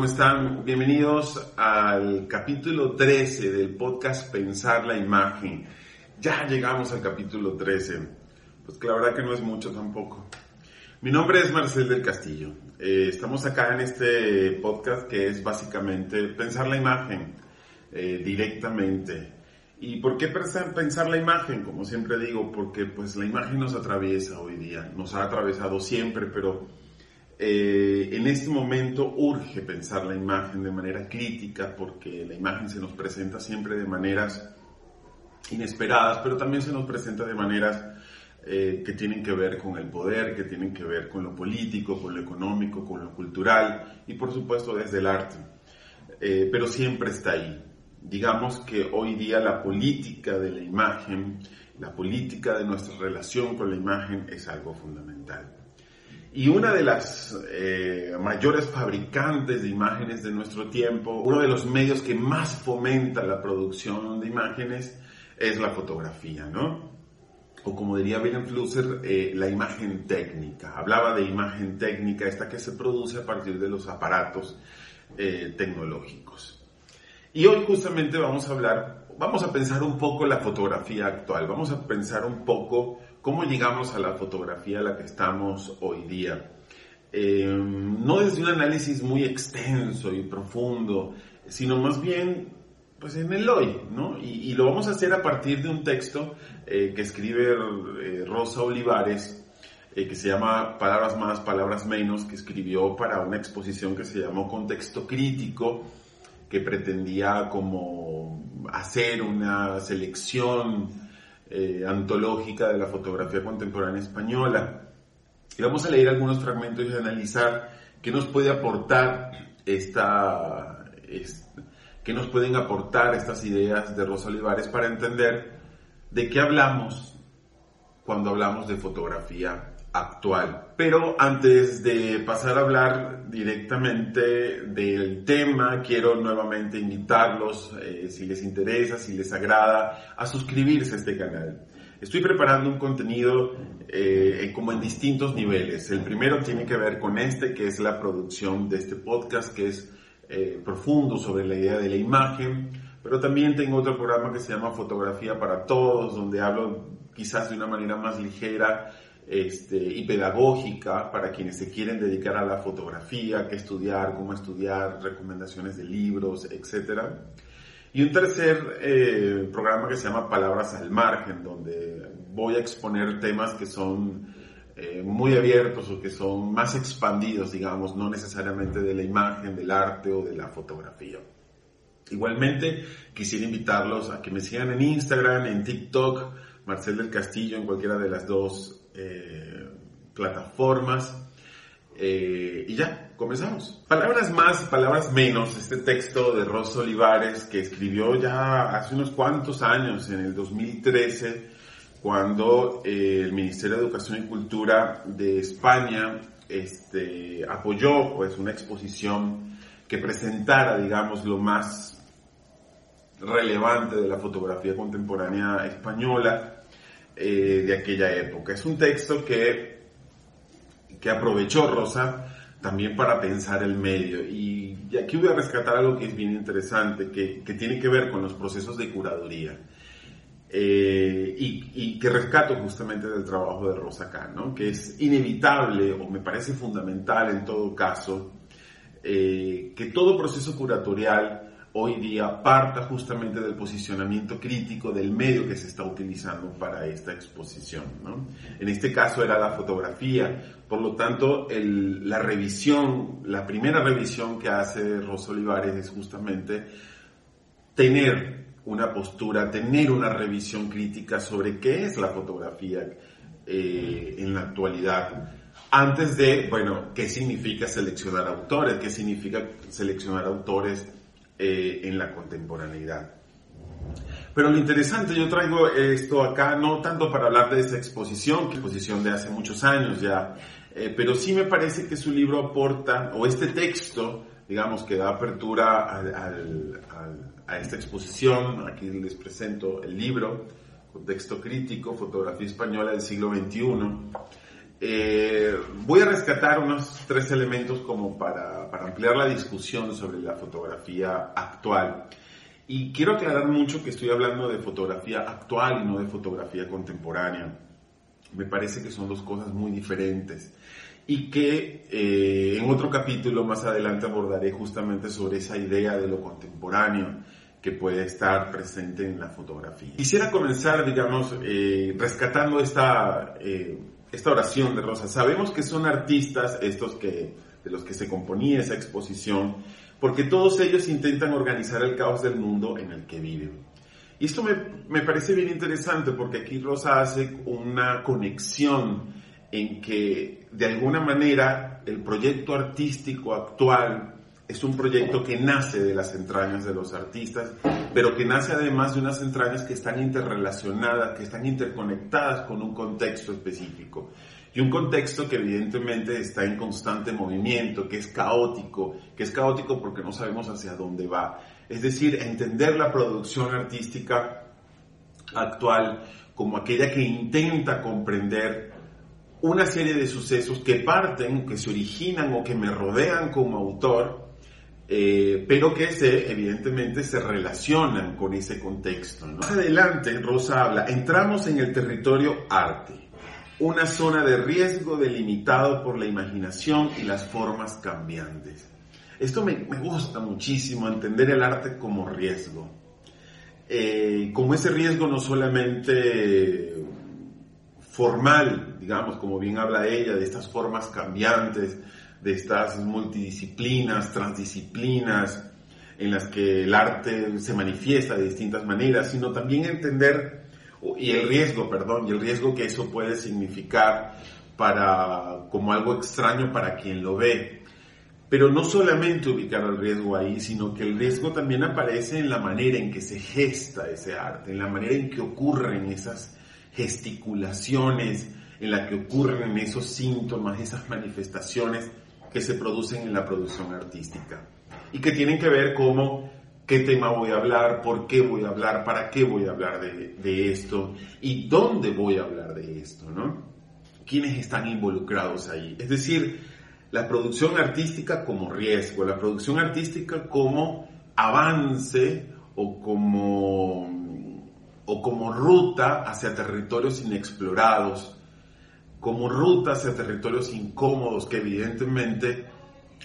¿Cómo están? Bienvenidos al capítulo 13 del podcast Pensar la Imagen. Ya llegamos al capítulo 13. Pues que la verdad que no es mucho tampoco. Mi nombre es Marcel del Castillo. Eh, estamos acá en este podcast que es básicamente pensar la imagen eh, directamente. ¿Y por qué pensar la imagen? Como siempre digo, porque pues la imagen nos atraviesa hoy día, nos ha atravesado siempre, pero eh, en este momento urge pensar la imagen de manera crítica porque la imagen se nos presenta siempre de maneras inesperadas, pero también se nos presenta de maneras eh, que tienen que ver con el poder, que tienen que ver con lo político, con lo económico, con lo cultural y por supuesto desde el arte. Eh, pero siempre está ahí. Digamos que hoy día la política de la imagen, la política de nuestra relación con la imagen es algo fundamental. Y una de las eh, mayores fabricantes de imágenes de nuestro tiempo, uno de los medios que más fomenta la producción de imágenes es la fotografía, ¿no? o como diría William Flusser, eh, la imagen técnica. Hablaba de imagen técnica, esta que se produce a partir de los aparatos eh, tecnológicos. Y hoy justamente vamos a hablar, vamos a pensar un poco la fotografía actual, vamos a pensar un poco cómo llegamos a la fotografía a la que estamos hoy día. Eh, no desde un análisis muy extenso y profundo, sino más bien pues en el hoy, ¿no? Y, lo vamos a hacer a partir de un texto eh, que escribe eh, Rosa Olivares, eh, que se llama Palabras más, palabras menos, que escribió para una exposición que se llamó Contexto Crítico, que pretendía como hacer una selección antológica de la fotografía contemporánea española. Y vamos a leer algunos fragmentos y analizar qué nos puede aportar esta, esta ¿Qué nos pueden aportar estas ideas de Rosa Olivares para entender de qué hablamos cuando hablamos de fotografía actual. Pero antes de pasar a hablar directamente del tema, quiero nuevamente invitarlos, eh, si les interesa, si les agrada, a suscribirse a este canal. Estoy preparando un contenido eh, como en distintos niveles. El primero tiene que ver con este, que es la producción de este podcast, que es eh, profundo sobre la idea de la imagen, pero también tengo otro programa que se llama Fotografía para Todos, donde hablo quizás de una manera más ligera este, y pedagógica para quienes se quieren dedicar a la fotografía, qué estudiar, cómo estudiar, recomendaciones de libros, etc. Y un tercer eh, programa que se llama Palabras al Margen, donde voy a exponer temas que son eh, muy abiertos o que son más expandidos, digamos, no necesariamente de la imagen, del arte o de la fotografía. Igualmente, quisiera invitarlos a que me sigan en Instagram, en TikTok, Marcel del Castillo, en cualquiera de las dos eh, plataformas. Eh, y ya, comenzamos. Palabras más, palabras menos, este texto de Rosa Olivares que escribió ya hace unos cuantos años, en el 2013, cuando eh, el Ministerio de Educación y Cultura de España este, apoyó pues, una exposición que presentara, digamos, lo más relevante de la fotografía contemporánea española eh, de aquella época. Es un texto que, que aprovechó Rosa también para pensar el medio. Y, aquí voy a rescatar algo que es bien interesante, que, que tiene que ver con los procesos de curaduría. Eh, y, que rescato justamente del trabajo de Rosa Kahn, ¿no? que es inevitable o me parece fundamental en todo caso eh, que todo proceso curatorial hoy día parta justamente del posicionamiento crítico del medio que se está utilizando para esta exposición. ¿no? En este caso era la fotografía, por lo tanto la revisión, la primera revisión que hace Rosa Olivares es justamente tener una postura, tener una revisión crítica sobre qué es la fotografía eh, en la actualidad. Antes de, bueno, qué significa seleccionar autores, qué significa seleccionar autores eh, en la contemporaneidad. Pero lo interesante, yo traigo esto acá no tanto para hablar de esta exposición, que exposición de hace muchos años ya, eh, pero sí me parece que su libro aporta, o este texto, digamos, que da apertura a esta exposición, aquí les presento el libro, Contexto Crítico, Fotografía Española del siglo XXI. Eh, voy a rescatar unos tres elementos como para, para ampliar la discusión sobre la fotografía actual. Y quiero aclarar mucho que estoy hablando de fotografía actual y no de fotografía contemporánea. Me parece que son dos cosas muy diferentes y que eh, en otro capítulo más adelante abordaré justamente sobre esa idea de lo contemporáneo que puede estar presente en la fotografía. Quisiera comenzar, digamos, eh, rescatando esta, eh, esta oración de Rosa. Sabemos que son artistas estos que, de los que se componía esa exposición, porque todos ellos intentan organizar el caos del mundo en el que viven. Y esto me, me parece bien interesante porque aquí Rosa hace una conexión en que de alguna manera el proyecto artístico actual es un proyecto que nace de las entrañas de los artistas, pero que nace además de unas entrañas que están interrelacionadas, que están interconectadas con un contexto específico. Y un contexto que evidentemente está en constante movimiento, que es caótico, que es caótico porque no sabemos hacia dónde va. Es decir, entender la producción artística actual como aquella que intenta comprender una serie de sucesos que parten, que se originan o que me rodean como autor, eh, pero que se, evidentemente se relacionan con ese contexto. Más adelante, Rosa habla, entramos en el territorio arte una zona de riesgo delimitado por la imaginación y las formas cambiantes. Esto me, gusta muchísimo, entender el arte como riesgo. Eh, como ese riesgo no solamente formal, digamos, como bien habla ella, de estas formas cambiantes, de estas multidisciplinas, transdisciplinas, en las que el arte se manifiesta de distintas maneras, sino también entender y el riesgo, perdón, y el riesgo que eso puede significar para, como algo extraño para quien lo ve. Pero no solamente ubicar el riesgo ahí, sino que el riesgo también aparece en la manera en que se gesta ese arte, en la manera en que ocurren esas gesticulaciones, en la que ocurren esos síntomas, esas manifestaciones que se producen en la producción artística y que tienen que ver como qué tema voy a hablar, por qué voy a hablar, para qué voy a hablar de, esto y dónde voy a hablar de esto, ¿no? ¿Quiénes están involucrados ahí? Es decir, la producción artística como riesgo, la producción artística como avance o como, o como ruta hacia territorios inexplorados, como ruta hacia territorios incómodos que evidentemente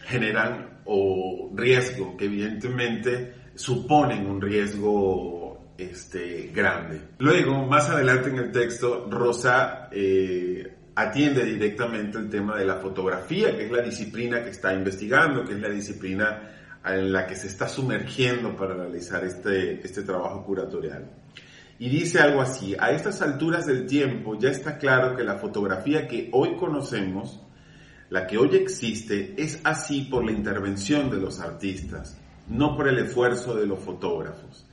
generan o riesgo, que evidentemente suponen un riesgo este, grande. Luego, más adelante en el texto, Rosa eh, atiende directamente el tema de la fotografía, que es la disciplina que está investigando, que es la disciplina en la que se está sumergiendo para realizar este, este trabajo curatorial. Y dice algo así, a estas alturas del tiempo ya está claro que la fotografía que hoy conocemos, la que hoy existe, es así por la intervención de los artistas no por el esfuerzo de los fotógrafos.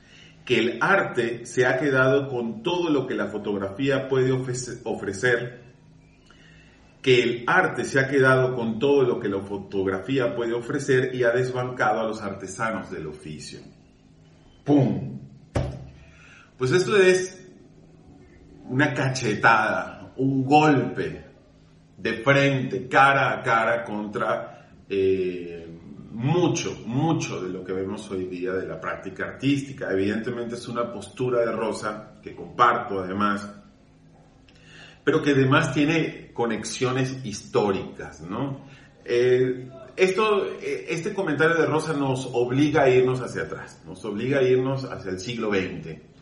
Que el arte se ha quedado con todo lo que la fotografía puede ofrecer, que el arte se ha quedado con todo lo que la fotografía puede ofrecer y ha desbancado a los artesanos del oficio. ¡Pum! Pues esto es una cachetada, un golpe de frente, cara a cara contra eh, mucho, mucho de lo que vemos hoy día de la práctica artística. Evidentemente es una postura de Rosa que comparto además, pero que además tiene conexiones históricas, ¿no? Eh, esto, eh, este comentario de Rosa nos obliga a irnos hacia atrás, nos obliga a irnos hacia el siglo XX.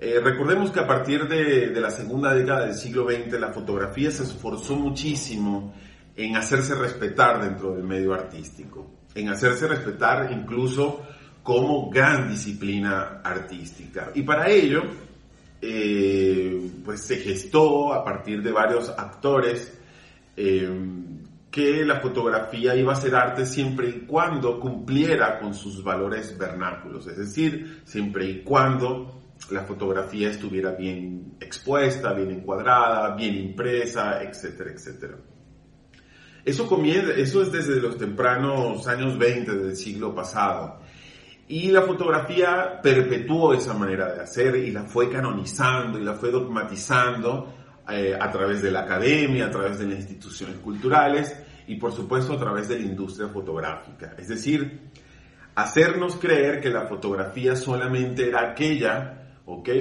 Eh, recordemos que a partir de, de la segunda década del siglo XX la fotografía se esforzó muchísimo en hacerse respetar dentro del medio artístico en hacerse respetar incluso como gran disciplina artística. Y para ello, eh, pues se gestó a partir de varios actores eh, que la fotografía iba a ser arte siempre y cuando cumpliera con sus valores vernáculos, es decir, siempre y cuando la fotografía estuviera bien expuesta, bien encuadrada, bien impresa, etcétera, etcétera. Eso, comienza, eso es desde los tempranos años 20 del siglo pasado. Y la fotografía perpetuó esa manera de hacer y la fue canonizando y la fue dogmatizando eh, a través de la academia, a través de las instituciones culturales y por supuesto a través de la industria fotográfica. Es decir, hacernos creer que la fotografía solamente era aquella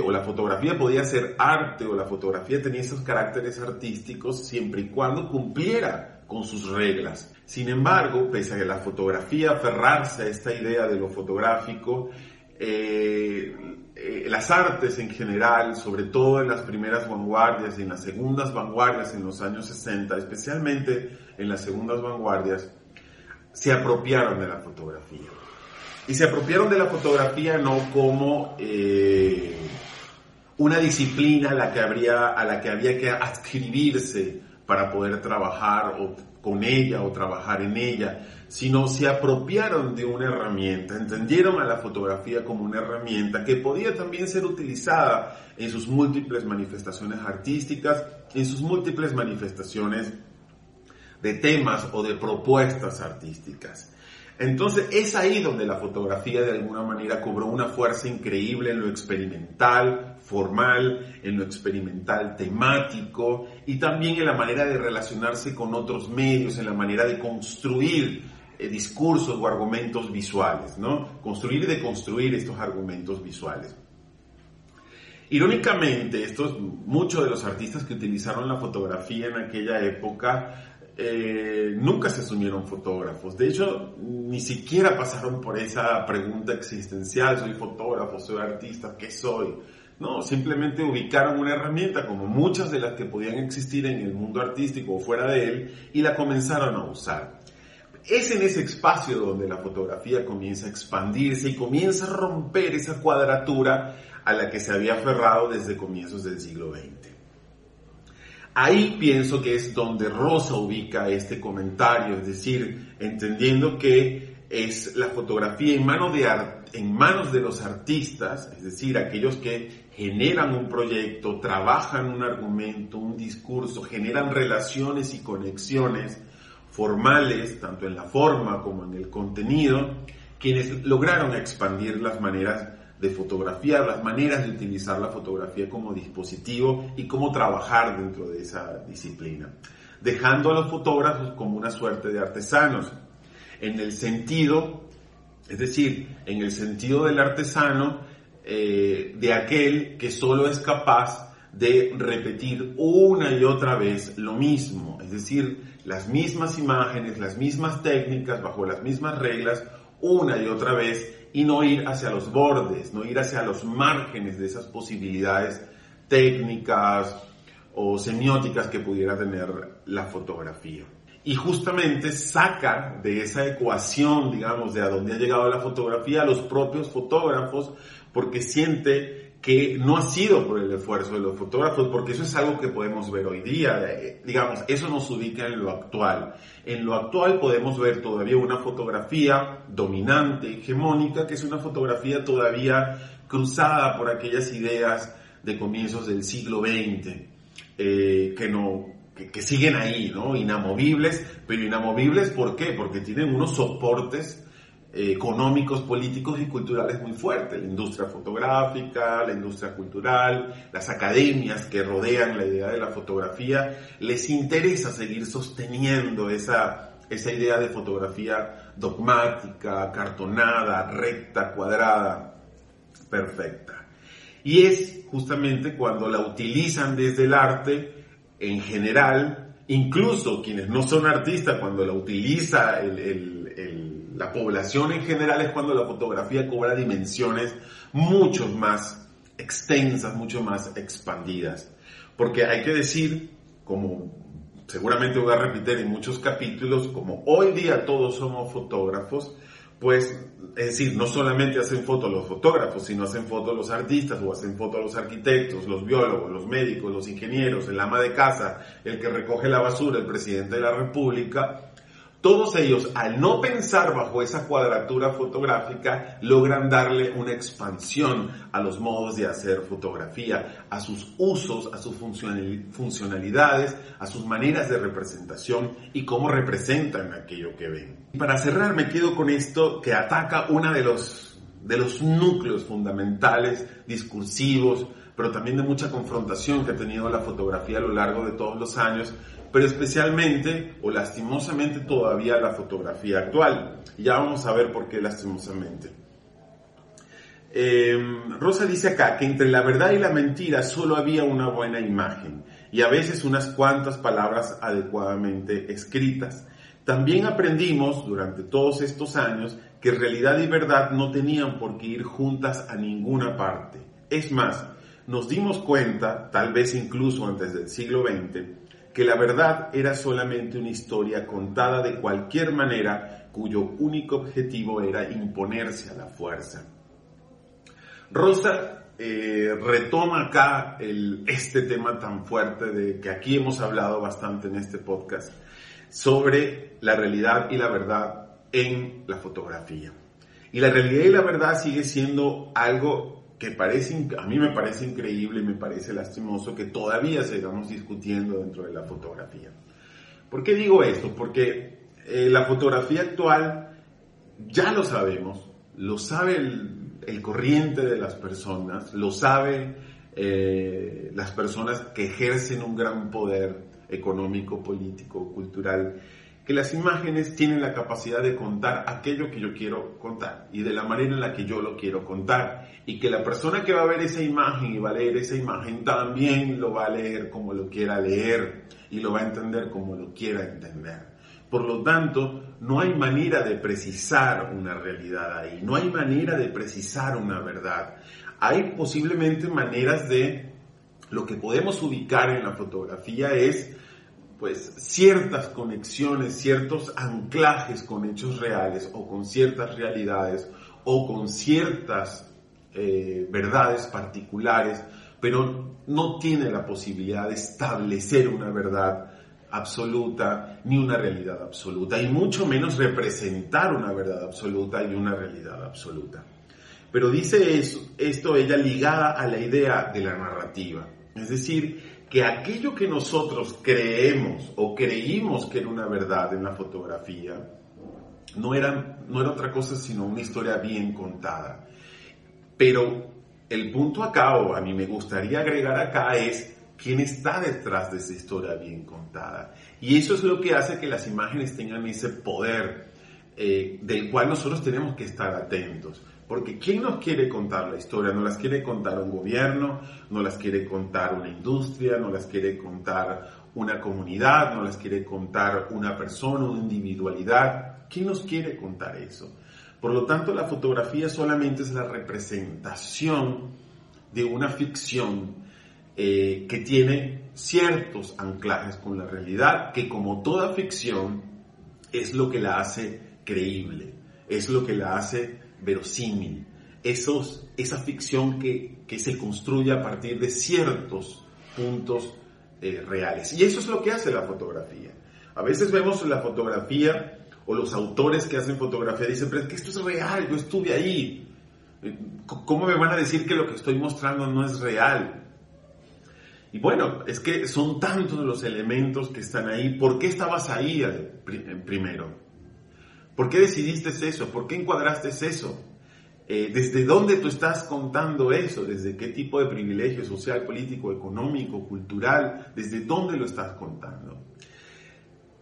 o la fotografía podía ser arte o la fotografía tenía esos caracteres artísticos siempre y cuando cumpliera con sus reglas. Sin embargo, pese a que la fotografía aferrarse a esta idea de lo fotográfico, eh, eh, las artes en general, sobre todo en las primeras vanguardias y en las segundas vanguardias en los años 60, especialmente en las segundas vanguardias, se apropiaron de la fotografía. Y se apropiaron de la fotografía no como eh, una disciplina a la, que habría, a la que había que adscribirse para poder trabajar con ella o trabajar en ella, sino se apropiaron de una herramienta, entendieron a la fotografía como una herramienta que podía también ser utilizada en sus múltiples manifestaciones artísticas, en sus múltiples manifestaciones de temas o de propuestas artísticas. Entonces es ahí donde la fotografía de alguna manera cobró una fuerza increíble en lo experimental, formal, en lo experimental temático y también en la manera de relacionarse con otros medios, en la manera de construir eh, discursos o argumentos visuales, ¿no? Construir y deconstruir estos argumentos visuales. Irónicamente, estos, muchos de los artistas que utilizaron la fotografía en aquella época eh, nunca se asumieron fotógrafos. De hecho, ni siquiera pasaron por esa pregunta existencial, soy fotógrafo, soy artista, ¿qué soy? No, simplemente ubicaron una herramienta como muchas de las que podían existir en el mundo artístico o fuera de él y la comenzaron a usar. Es en ese espacio donde la fotografía comienza a expandirse y comienza a romper esa cuadratura a la que se había aferrado desde comienzos del siglo XX. Ahí pienso que es donde Rosa ubica este comentario, es decir, entendiendo que es la fotografía en, de en manos de los artistas, es decir, aquellos que generan un proyecto, trabajan un argumento, un discurso, generan relaciones y conexiones formales, tanto en la forma como en el contenido, quienes lograron expandir las maneras de fotografiar, las maneras de utilizar la fotografía como dispositivo y cómo trabajar dentro de esa disciplina, dejando a los fotógrafos como una suerte de artesanos, en el sentido, es decir, en el sentido del artesano, eh, de aquel que solo es capaz de repetir una y otra vez lo mismo, es decir, las mismas imágenes, las mismas técnicas, bajo las mismas reglas, una y otra vez y no ir hacia los bordes, no ir hacia los márgenes de esas posibilidades técnicas o semióticas que pudiera tener la fotografía. Y justamente saca de esa ecuación, digamos, de a dónde ha llegado la fotografía a los propios fotógrafos, porque siente que no ha sido por el esfuerzo de los fotógrafos, porque eso es algo que podemos ver hoy día. Eh, digamos, eso nos ubica en lo actual. En lo actual podemos ver todavía una fotografía dominante, hegemónica, que es una fotografía todavía cruzada por aquellas ideas de comienzos del siglo XX, eh, que no, que, siguen ahí, ¿no? Inamovibles, pero inamovibles ¿por qué? Porque tienen unos soportes económicos, políticos y culturales muy fuertes. La industria fotográfica, la industria cultural, las academias que rodean la idea de la fotografía, les interesa seguir sosteniendo esa, esa idea de fotografía dogmática, cartonada, recta, cuadrada, perfecta. Y es justamente cuando la utilizan desde el arte en general, incluso quienes no son artistas, cuando la utiliza el la población en general es cuando la fotografía cobra dimensiones mucho más extensas, mucho más expandidas. Porque hay que decir, como seguramente voy a repetir en muchos capítulos, como hoy día todos somos fotógrafos, pues, es decir, no solamente hacen fotos los fotógrafos, sino hacen fotos los artistas o hacen fotos los arquitectos, los biólogos, los médicos, los ingenieros, el ama de casa, el que recoge la basura, el presidente de la República, todos ellos, al no pensar bajo esa cuadratura fotográfica, logran darle una expansión a los modos de hacer fotografía, a sus usos, a sus funcionalidades, a sus maneras de representación y cómo representan aquello que ven. Y para cerrar me quedo con esto que ataca uno de los, de los núcleos fundamentales, discursivos, pero también de mucha confrontación que ha tenido la fotografía a lo largo de todos los años, pero especialmente o lastimosamente todavía la fotografía actual. ya vamos a ver por qué lastimosamente. Em, Rosa dice acá que entre la verdad y la mentira solo había una buena imagen y a veces unas cuantas palabras adecuadamente escritas. También aprendimos durante todos estos años que realidad y verdad no tenían por qué ir juntas a ninguna parte. Es más, nos dimos cuenta, tal vez incluso antes del siglo XX, que la verdad era solamente una historia contada de cualquier manera cuyo único objetivo era imponerse a la fuerza. Rosa eh, retoma acá este tema tan fuerte de que aquí hemos hablado bastante en este podcast sobre la realidad y la verdad en la fotografía. Y la realidad y la verdad sigue siendo algo que parece, a mí me parece increíble me parece lastimoso que todavía sigamos discutiendo dentro de la fotografía. ¿Por qué digo esto? Porque eh, la fotografía actual ya lo sabemos, lo sabe el, corriente de las personas, lo sabe eh, las personas que ejercen un gran poder económico, político, cultural que las imágenes tienen la capacidad de contar aquello que yo quiero contar y de la manera en la que yo lo quiero contar. Y que la persona que va a ver esa imagen y va a leer esa imagen también lo va a leer como lo quiera leer y lo va a entender como lo quiera entender. Por lo tanto, no hay manera de precisar una realidad ahí, no hay manera de precisar una verdad. Hay posiblemente maneras de, lo que podemos ubicar en la fotografía es pues ciertas conexiones, ciertos anclajes con hechos reales o con ciertas realidades o con ciertas eh, verdades particulares, pero no tiene la posibilidad de establecer una verdad absoluta ni una realidad absoluta, y mucho menos representar una verdad absoluta y una realidad absoluta. Pero dice eso, esto ella ligada a la idea de la narrativa, es decir, que aquello que nosotros creemos o creímos que era una verdad en la fotografía, no era, no era otra cosa sino una historia bien contada. Pero el punto acá, o a mí me gustaría agregar acá, es quién está detrás de esa historia bien contada. Y eso es lo que hace que las imágenes tengan ese poder eh, del cual nosotros tenemos que estar atentos. Porque ¿quién nos quiere contar la historia? No las quiere contar un gobierno, no las quiere contar una industria, no las quiere contar una comunidad, no las quiere contar una persona, una individualidad. ¿Quién nos quiere contar eso? Por lo tanto, la fotografía solamente es la representación de una ficción eh, que tiene ciertos anclajes con la realidad, que como toda ficción es lo que la hace creíble, es lo que la hace verosímil, esos, esa ficción que, que, se construye a partir de ciertos puntos eh, reales. Y eso es lo que hace la fotografía. A veces vemos la fotografía o los autores que hacen fotografía dicen, pero es que esto es real, yo estuve ahí. Eh, ¿Cómo me van a decir que lo que estoy mostrando no es real? Y bueno, es que son tantos los elementos que están ahí. ¿Por qué estabas ahí primero? ¿Por qué decidiste eso? ¿Por qué encuadraste eso? Eh, ¿Desde dónde tú estás contando eso? ¿Desde qué tipo de privilegio social, político, económico, cultural? ¿Desde dónde lo estás contando?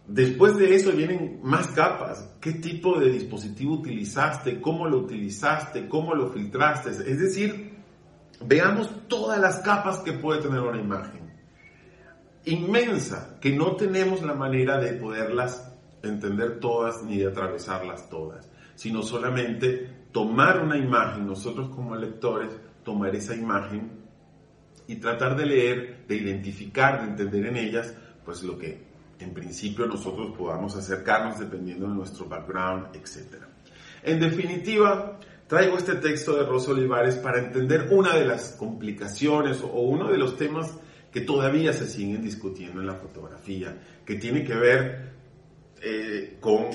Después de eso vienen más capas. ¿Qué tipo de dispositivo utilizaste? ¿Cómo lo utilizaste? ¿Cómo lo filtraste? Es decir, veamos todas las capas que puede tener una imagen. Inmensa, que no tenemos la manera de poderlas entender todas ni de atravesarlas todas, sino solamente tomar una imagen, nosotros como lectores, tomar esa imagen y tratar de leer, de identificar, de entender en ellas, pues lo que en principio nosotros podamos acercarnos dependiendo de nuestro background, etc. En definitiva, traigo este texto de Rosa Olivares para entender una de las complicaciones o uno de los temas que todavía se siguen discutiendo en la fotografía, que tiene que ver eh, con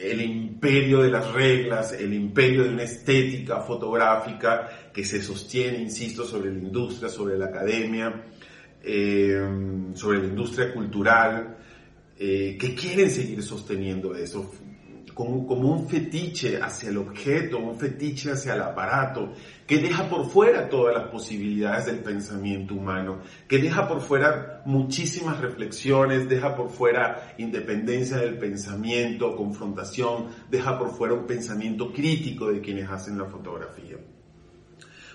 el imperio de las reglas, el imperio de una estética fotográfica que se sostiene, insisto, sobre la industria, sobre la academia, eh, sobre la industria cultural, eh, que quieren seguir sosteniendo eso, como, como, un fetiche hacia el objeto, un fetiche hacia el aparato, que deja por fuera todas las posibilidades del pensamiento humano, que deja por fuera muchísimas reflexiones, deja por fuera independencia del pensamiento, confrontación, deja por fuera un pensamiento crítico de quienes hacen la fotografía.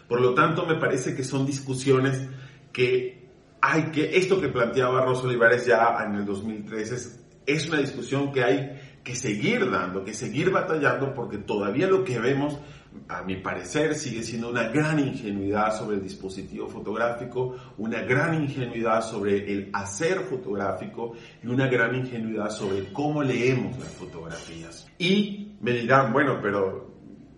Por lo tanto, me parece que son discusiones que hay que, esto que planteaba Rosa Olivares ya en el 2013 es, es una discusión que hay que seguir dando, que seguir batallando, porque todavía lo que vemos, a mi parecer, sigue siendo una gran ingenuidad sobre el dispositivo fotográfico, una gran ingenuidad sobre el hacer fotográfico y una gran ingenuidad sobre cómo leemos las fotografías. Y me dirán, bueno, pero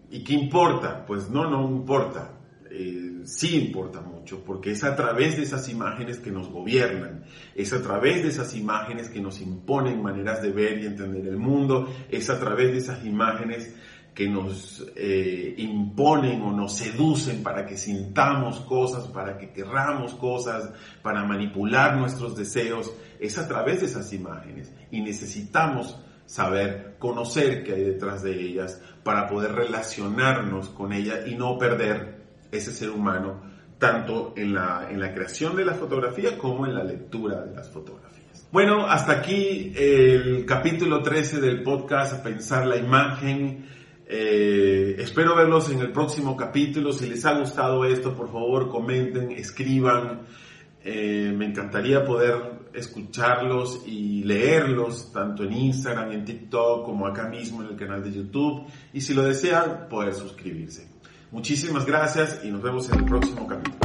¿y qué importa? Pues no, no importa. Eh, sí importa mucho, porque es a través de esas imágenes que nos gobiernan, es a través de esas imágenes que nos imponen maneras de ver y entender el mundo, es a través de esas imágenes que nos eh, imponen o nos seducen para que sintamos cosas, para que querramos cosas, para manipular nuestros deseos, es a través de esas imágenes. Y necesitamos saber, conocer qué hay detrás de ellas para poder relacionarnos con ellas y no perder ese ser humano, tanto en la, en la creación de la fotografía como en la lectura de las fotografías. Bueno, hasta aquí el capítulo 13 del podcast Pensar la imagen. Eh, espero verlos en el próximo capítulo. Si les ha gustado esto, por favor comenten, escriban. Eh, me encantaría poder escucharlos y leerlos tanto en Instagram, en TikTok como acá mismo en el canal de YouTube. Y si lo desean, poder suscribirse. Muchísimas gracias y nos vemos en el próximo capítulo.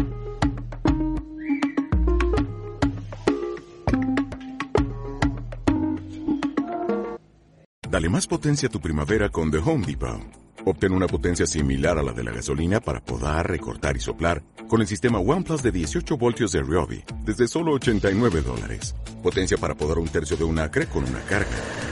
Dale más potencia a tu primavera con The Home Depot. Obtén una potencia similar a la de la gasolina para podar, recortar y soplar con el sistema OnePlus de 18 voltios de Ryobi desde solo 89 dólares. Potencia para podar un tercio de un acre con una carga.